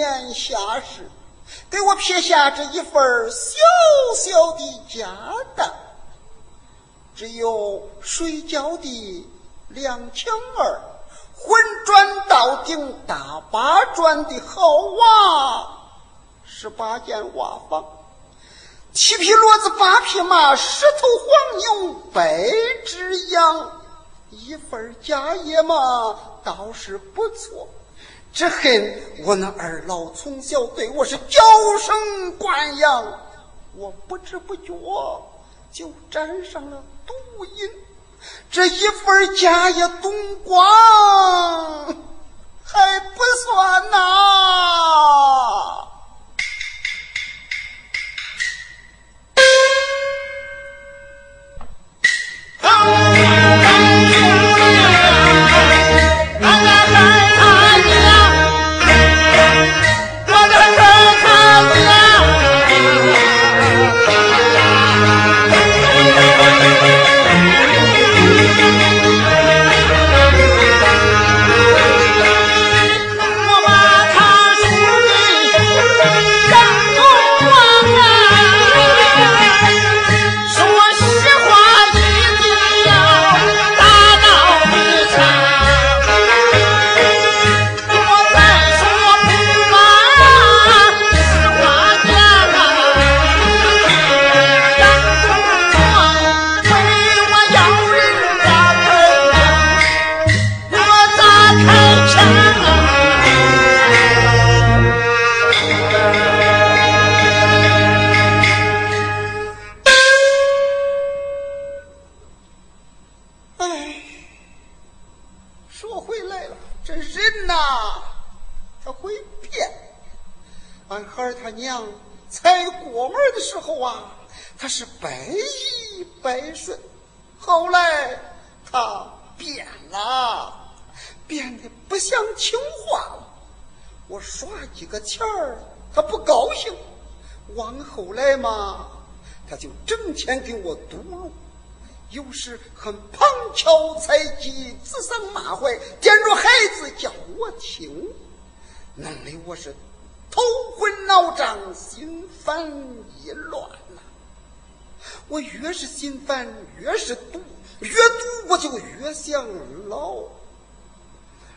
年下世，给我撇下这一份小小的家当，只有睡觉的两墙儿。混转到顶大八转的好瓦，十八间瓦房，七匹骡子八匹马，十头黄牛百只羊，一份家业嘛倒是不错。只恨我那二老从小对我是娇生惯养，我不知不觉就沾上了毒瘾。这一份家业东光还不算呐。个钱儿，他不高兴。往后来嘛，他就整天给我堵路，有时很旁敲侧击，指桑骂槐，点着孩子叫我听，弄得我是头昏脑胀，心烦意乱呐。我越是心烦，越是堵，越堵我就越想老，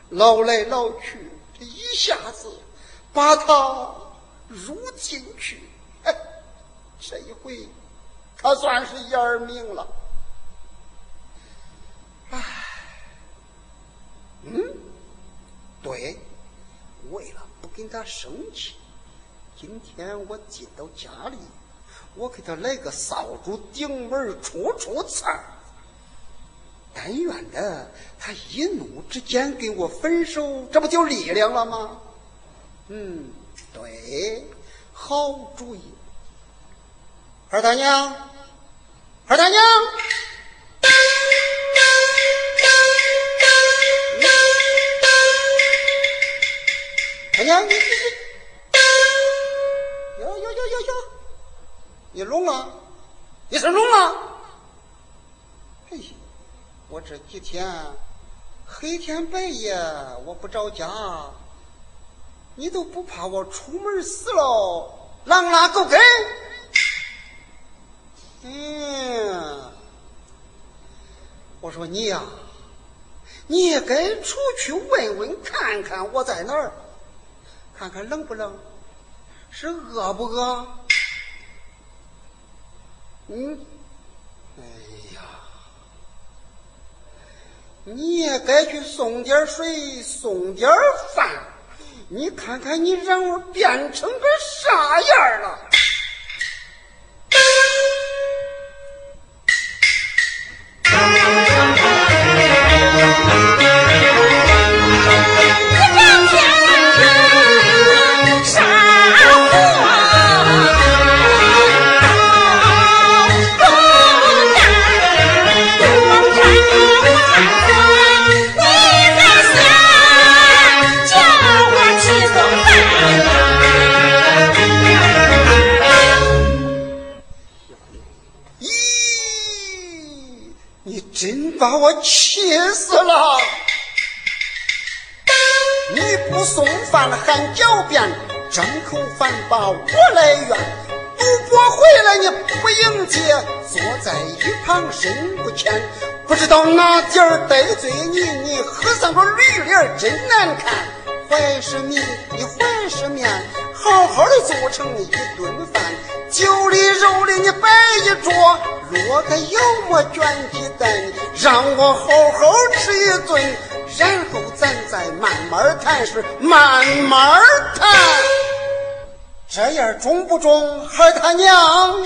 老来老去，这一下子把他入进去，哎，这一回他算是言明了。唉，嗯，对，为了不跟他生气，今天我进到家里，我给他来个扫帚顶门出出刺儿。但愿的他一怒之间跟我分手，这不就力量了吗？嗯，对，好主意。二大娘，二大娘。哎呀，你你你，哟哟哟哟哟，你聋了？你是聋了？哎，我这几天黑天白夜我不着家，你都不怕我出门死了，狼拉狗跟？嗯，我说你呀，你也该出去问问看看我在哪儿。看看冷不冷，是饿不饿？嗯，哎呀，你也该去送点水，送点饭。你看看你让我变成个啥样了？真把我气死了！你不送饭还狡辩，张口反把我来怨。赌博回来你不迎接，坐在一旁身不前，不知道哪点得罪你，你喝上个绿脸真难看。怀是米，你怀是面，好好的做成一顿饭，酒里肉里你摆一桌，若个有么卷鸡蛋，让我好好吃一顿，然后咱再慢慢谈，是慢慢谈。这样中不中，孩他娘？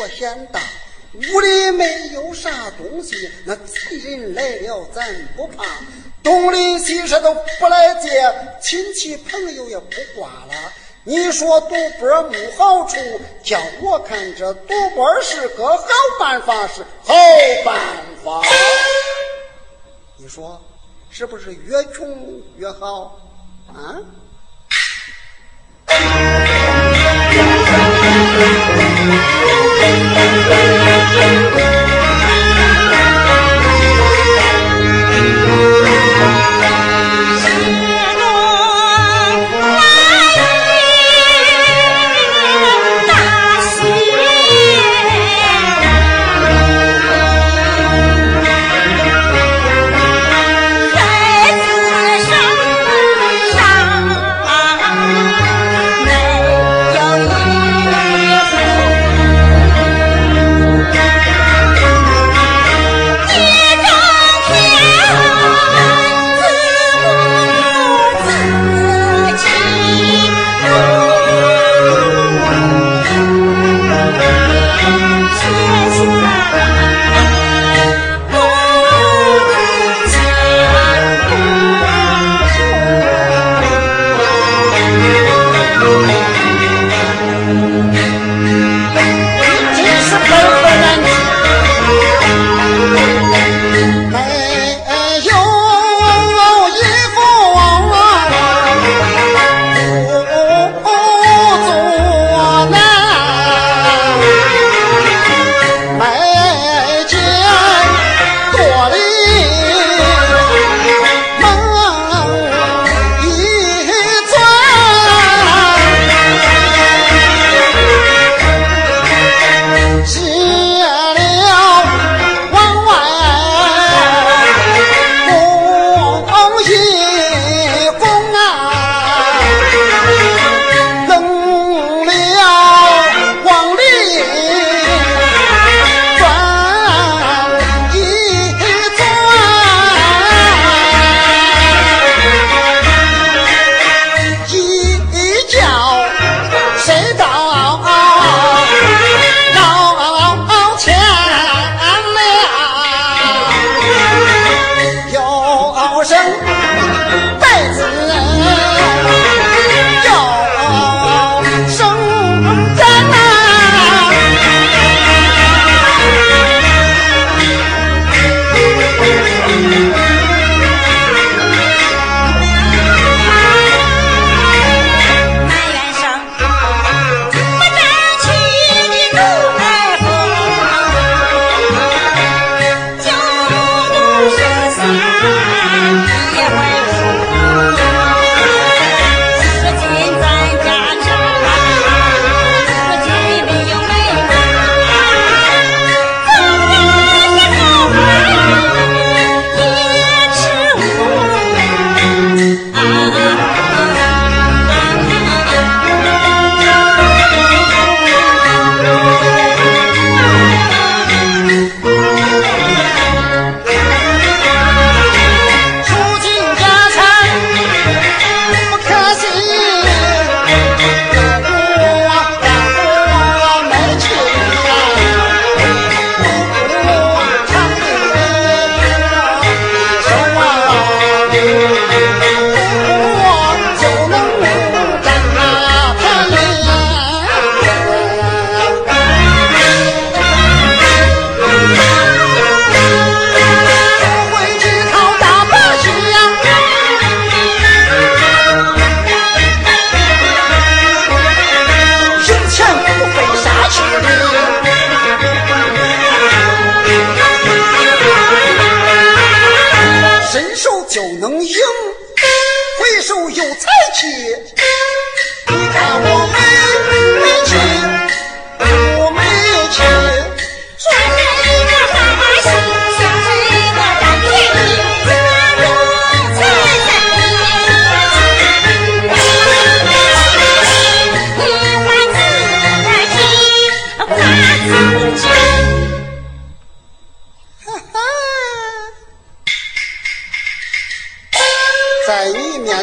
我先当，屋里没有啥东西，那贼人来了咱不怕。东邻西舍都不来接，亲戚朋友也不挂了。你说赌博没好处，叫我看这赌博是个好办法，是好办法。你说是不是越穷越好啊？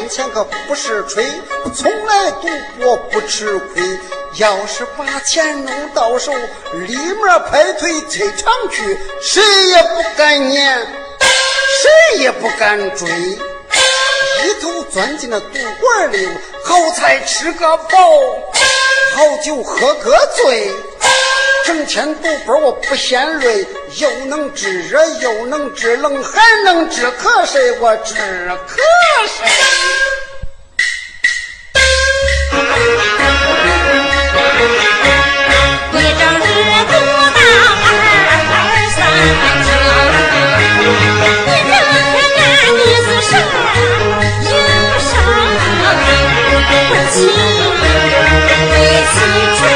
钱可不是吹，从来赌博不吃亏。要是把钱弄到手，立马拍腿退场去，谁也不敢撵，谁也不敢追，一头钻进了赌馆里，好菜吃个饱，好酒喝个醉。整天赌博，我不嫌累，又能治热，又能治冷，还能治瞌睡，我治瞌睡。一整日赌到二三更，你这天男女子神有伤不起，一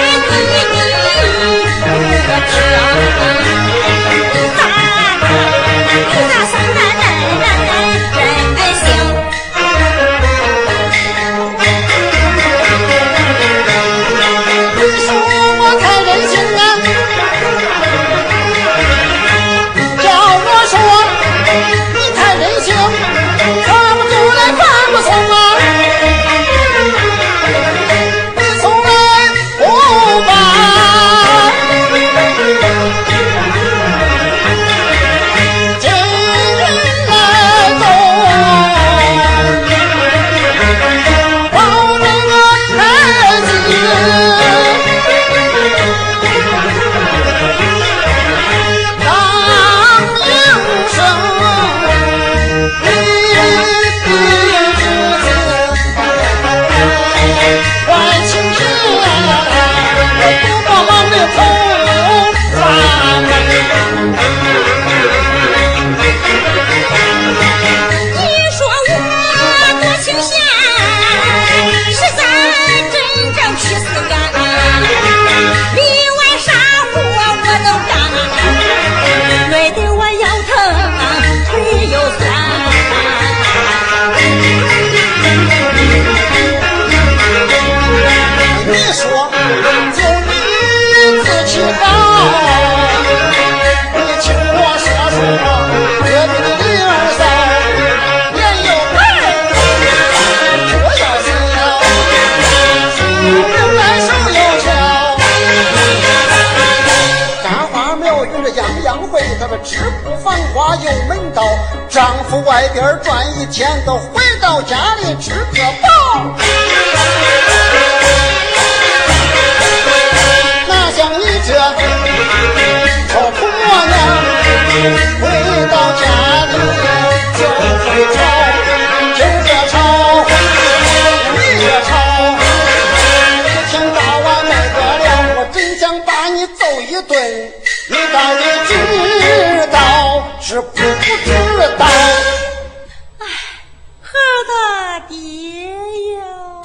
受一顿，你到底知道是不知道？哎，何他爹呀！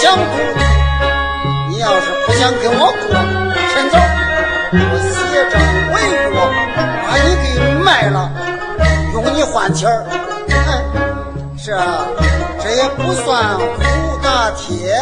想过？你要是不想跟我过，趁早，我写张文书，把你给卖了，用你换钱儿。这这也不算苦大铁。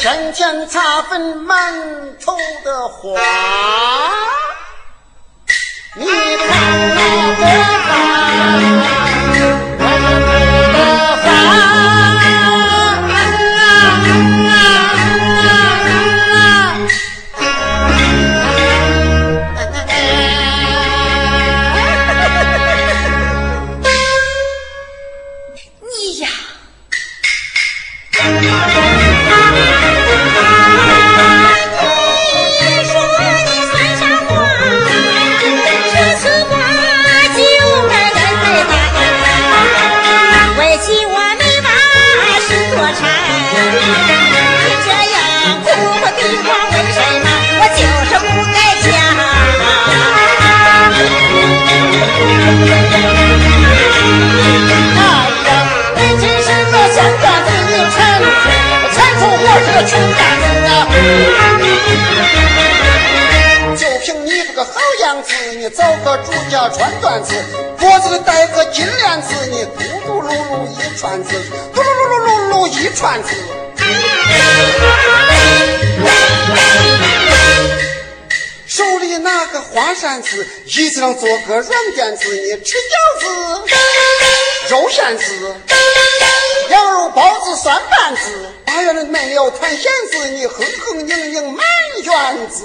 天天擦粉满头的花。你看那个你找个主家穿缎子，脖子里戴个金链子，你嘟嘟噜噜一串子，嘟噜噜噜噜噜一串子。手里拿个花扇子，椅子上坐个软垫子，你吃饺子、肉馅子、羊肉包子、酸拌子，八月里没有团咸子，你哼哼拧拧满院子。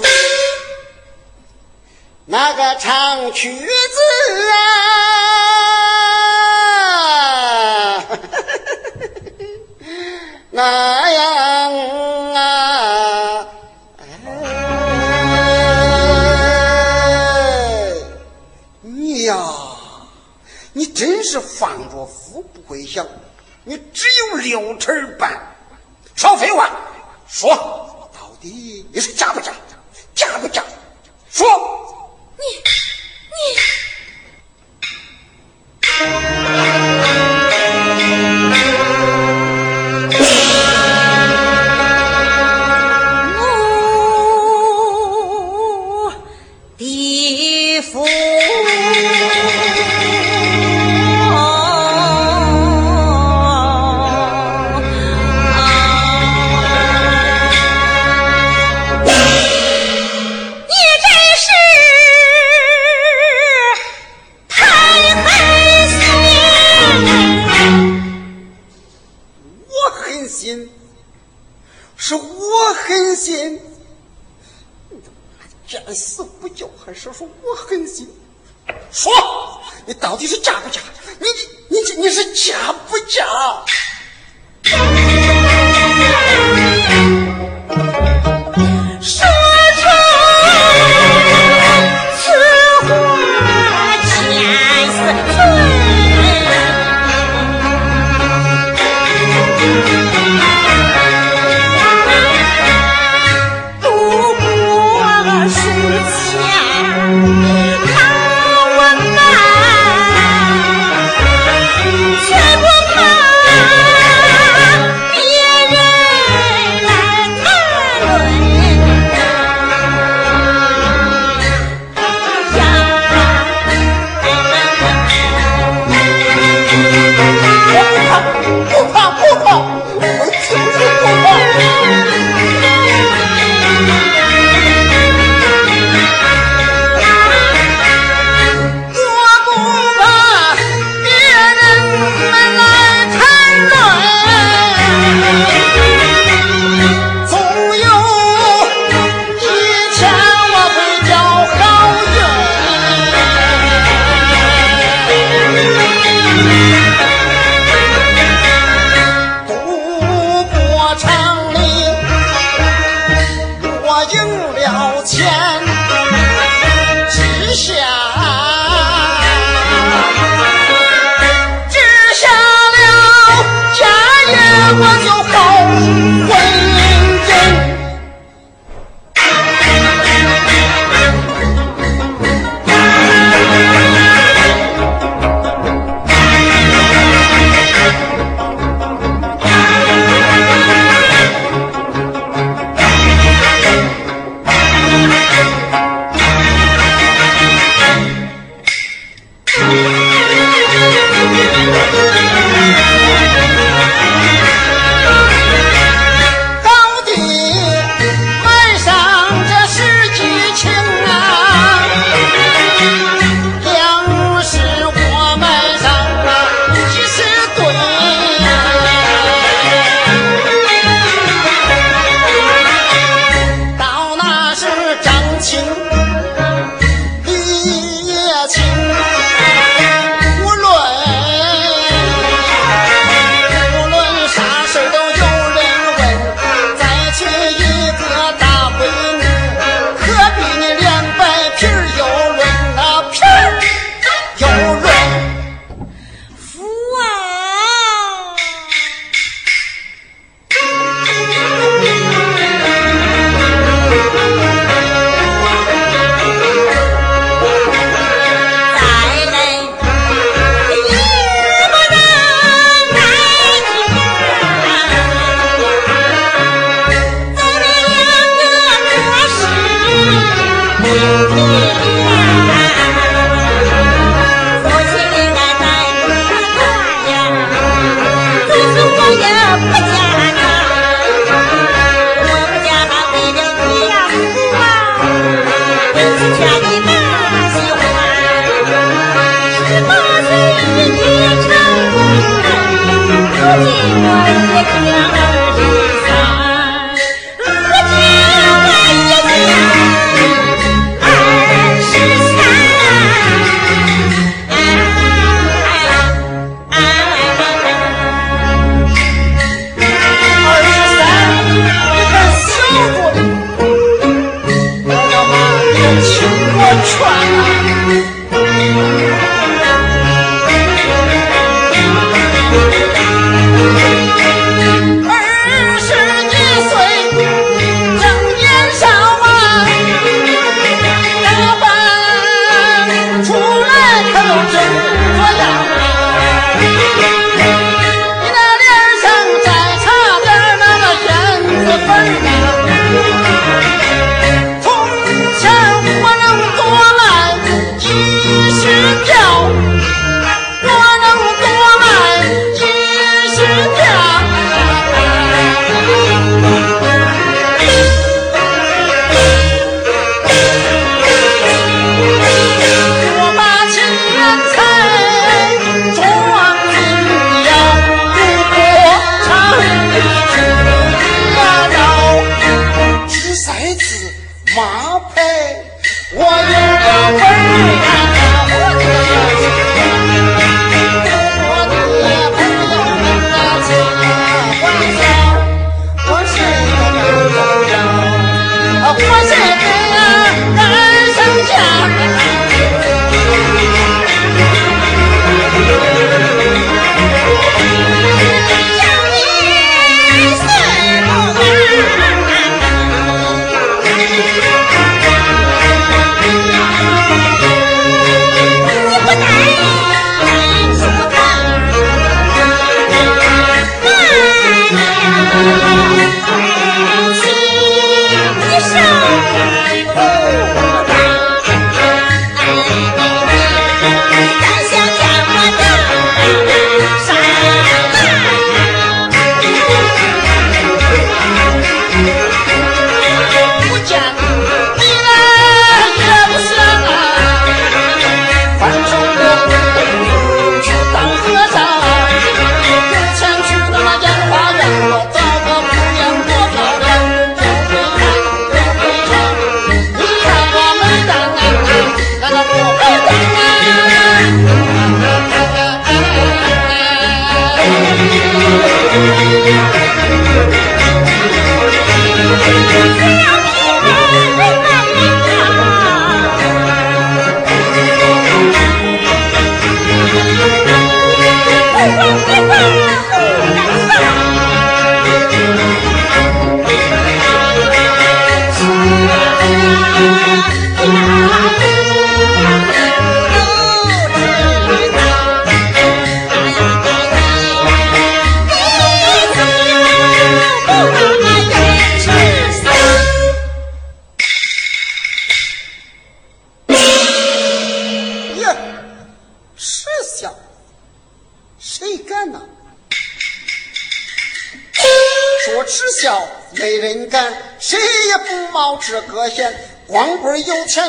那个唱曲子啊，那样啊，你呀，你真是放着富不会享，你只有六成半。少废话，说，到底你是嫁不嫁？嫁不嫁？说。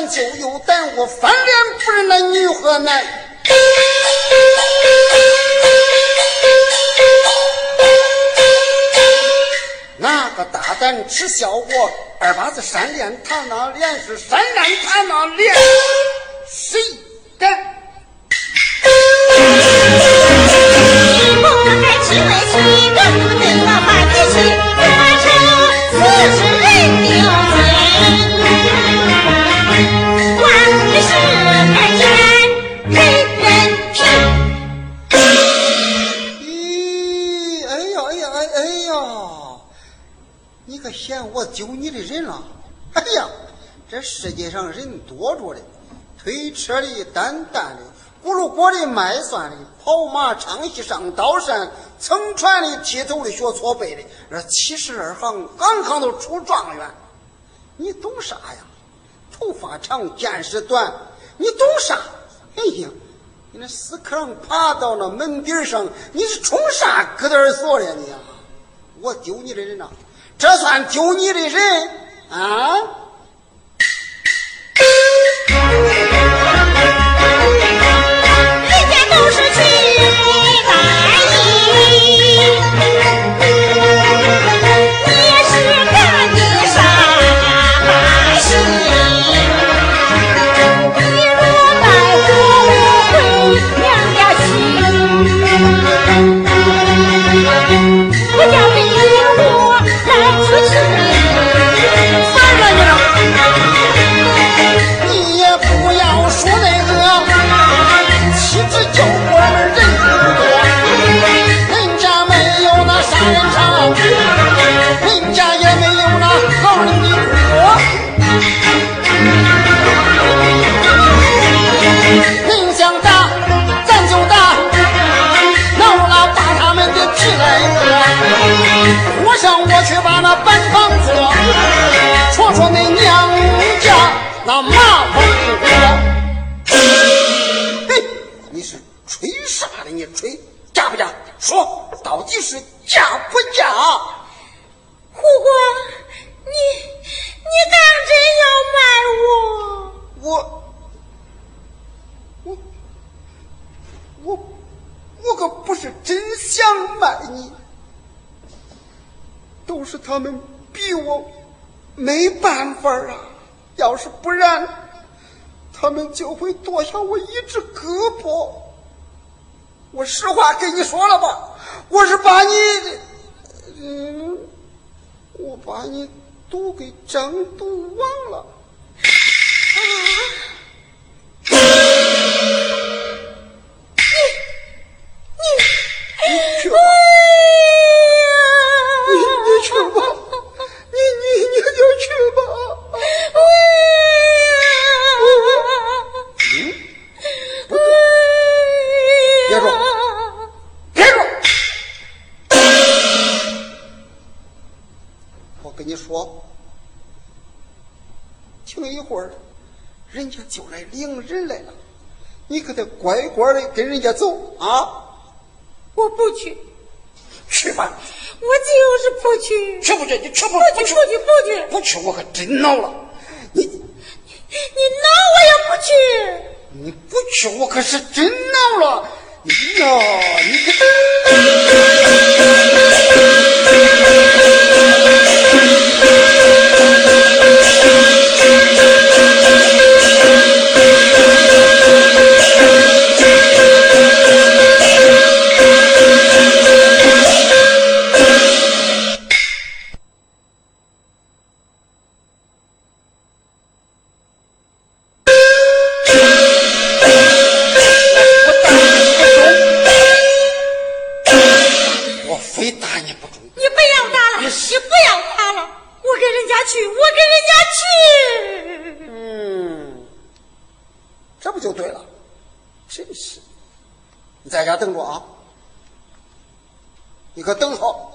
就有胆，我翻脸不认那女和男。哪个大胆耻笑我？二八子扇脸，他那脸是扇烂他那脸，谁敢？你不该气为妻，更不得把你气，做成此事人丢。嫌我丢你的人了？哎呀，这世界上人多着的，推车的、担担的、咕噜锅的、卖蒜的、跑马、唱戏、上刀山、乘船的、剃头的、学搓背的，这七十二行，行行都出状元。你懂啥呀？头发长，见识短，你懂啥？哎呀，你那死壳郎爬到那门顶上，你是冲啥疙瘩锁的你？我丢你的人呐！这算丢你的人啊！他们逼我，没办法啊。要是不然，他们就会剁下我一只胳膊。我实话跟你说了吧，我是把你，嗯，我把你都给整毒忘了。乖乖的跟人家走啊！我不去，去吧！我就是不去，去不去？你去不？不去，不去，不去！不去，我可真恼了。你你恼我也不去。你不去，我可是真恼了。你呀，你点你不要打了，你不要打了，我跟人家去，我跟人家去。嗯。这不就对了，真是。你在家等着啊。你可等好。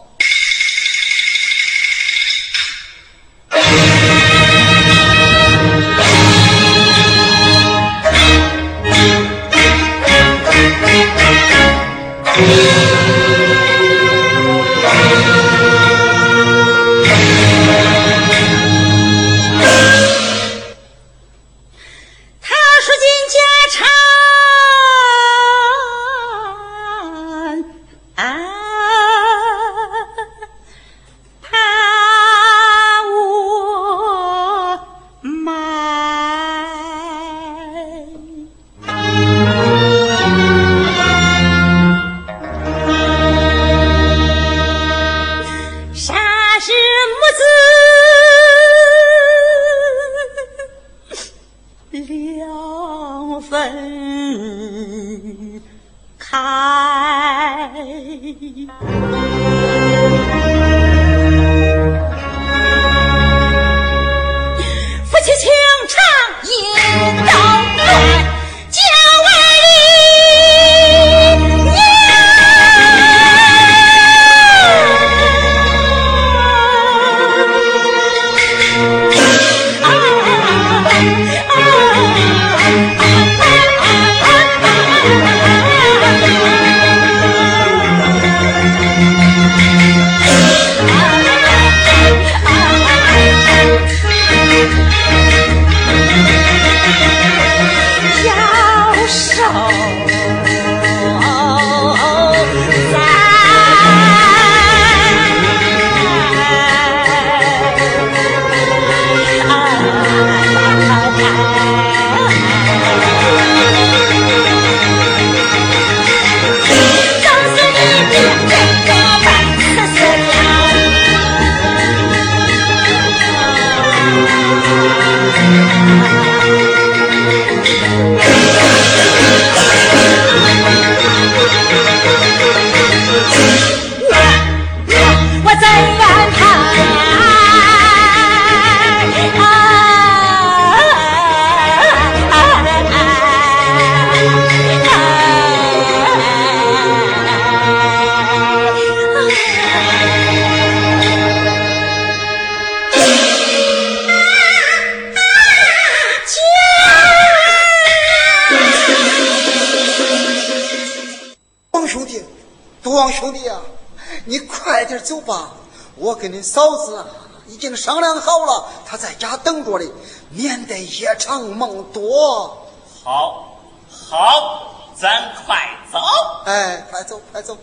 好，好，咱快走。哎，快走，快走，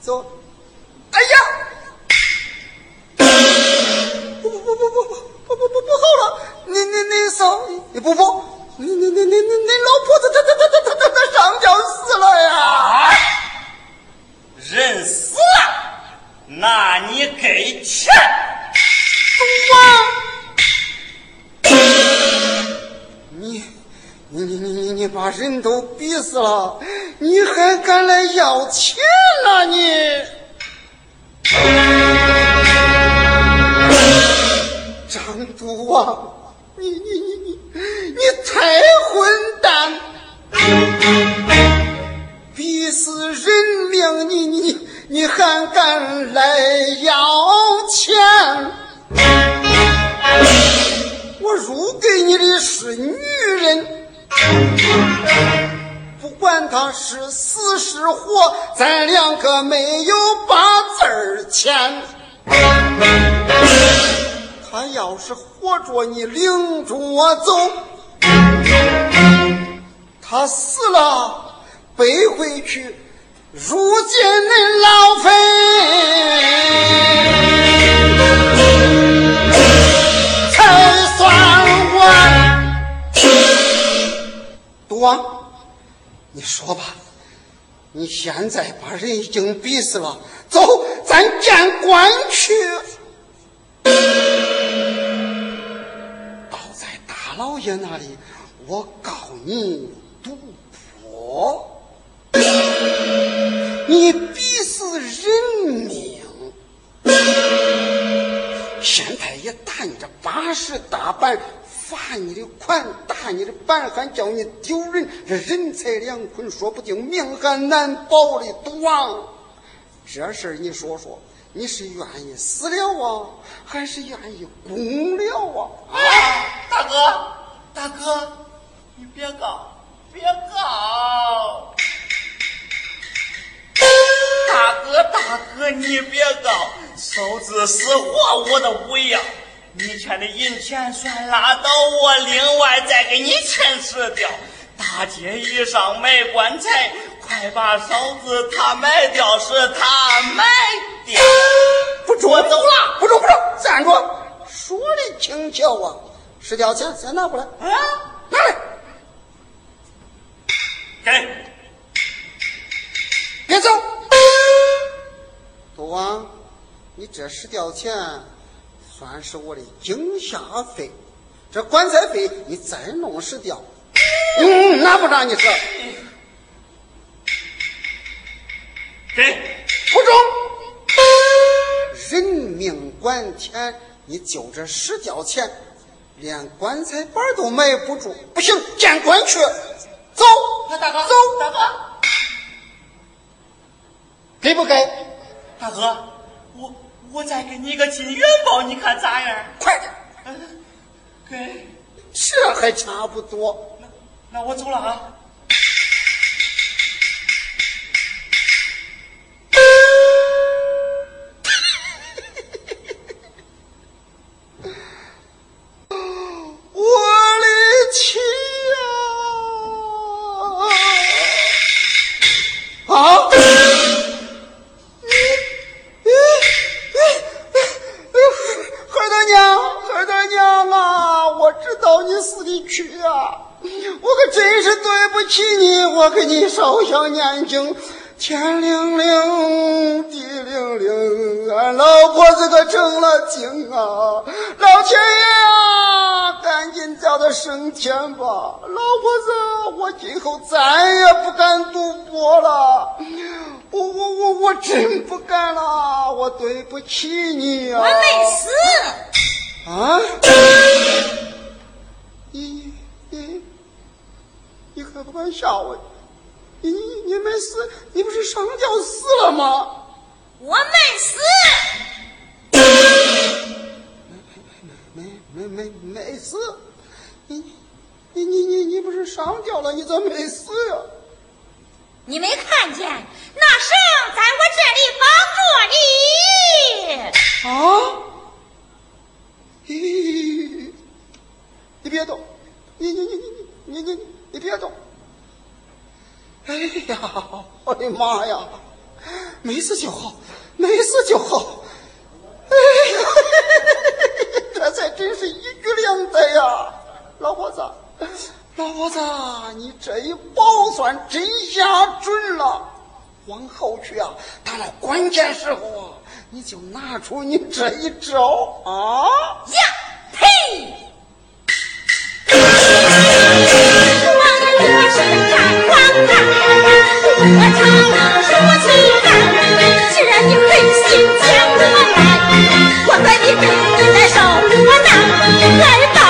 走。哎呀！不不不不不不不不不不好了！你你你嫂，你不不，你你你你你你老婆子她她她她她她上吊死了呀！人死了，那你给钱。你你你你你你把人都逼死了，你还敢来要钱呐你？张都王，你你你你你太混蛋！逼死人命，你你你还敢来要钱？我入给你的是女人，不管他是死是活，咱两个没有八字儿钱。他要是活着，你领着我走；他死了，背回去如今恁老坟。才算完。你说吧，你现在把人已经逼死了，走，咱见官去。倒在大老爷那里，我告你赌博，你逼死人命。现在也打你这八十大板，罚你的款，打你的板，还叫你丢人，这人财两捆，说不定命还难保的。赌王，这事儿你说说，你是愿意死了啊，还是愿意公了啊？啊，大哥，大哥，你别告，别告！大哥，大哥，你别告！嫂子死活我都不要，你欠的银钱算拉倒，我另外再给你钱吃掉。大街一上卖棺材，快把嫂子她卖掉，是她卖掉。不中，我走了。不中，不中，站住！说的轻巧啊，十吊钱先拿过来，啊，拿来，给，别走。赌王，你这十吊钱算是我的惊吓费，这棺材费你再弄十吊。嗯，拿不让你是给，不中。人命关天，你就这十吊钱，连棺材板都埋不住，不行，见官去。走，大哥，走，大哥，给不给？大哥，我我再给你一个金元宝，你看咋样？快点，嗯，给，这还差不多。那那我走了啊。经，天灵灵，地灵灵，俺老婆子可成了精啊！老天爷啊，赶紧叫他升天吧！老婆子，我今后再也不敢赌博了，我我我我真不敢了，我对不起你啊！我没死，啊！你你你可不敢吓我！你你没死？你不是上吊死了吗？我没死，没没没没没死。你你你你你不是上吊了？你咋没死呀？你没看见那绳在我这里绑着你？啊！你别动！你你你你你你你你别动！哎呀，我的妈呀，没事就好，没事就好。哎呀，这才真是一举两得呀，老婆子，老婆子，你这一包算真下准了。往后去啊，到了关键时候啊，你就拿出你这一招啊！呀，呸！我这是斩光杆。我唱里数不既然你狠心将我卖我在你背你你在我窝囊来吧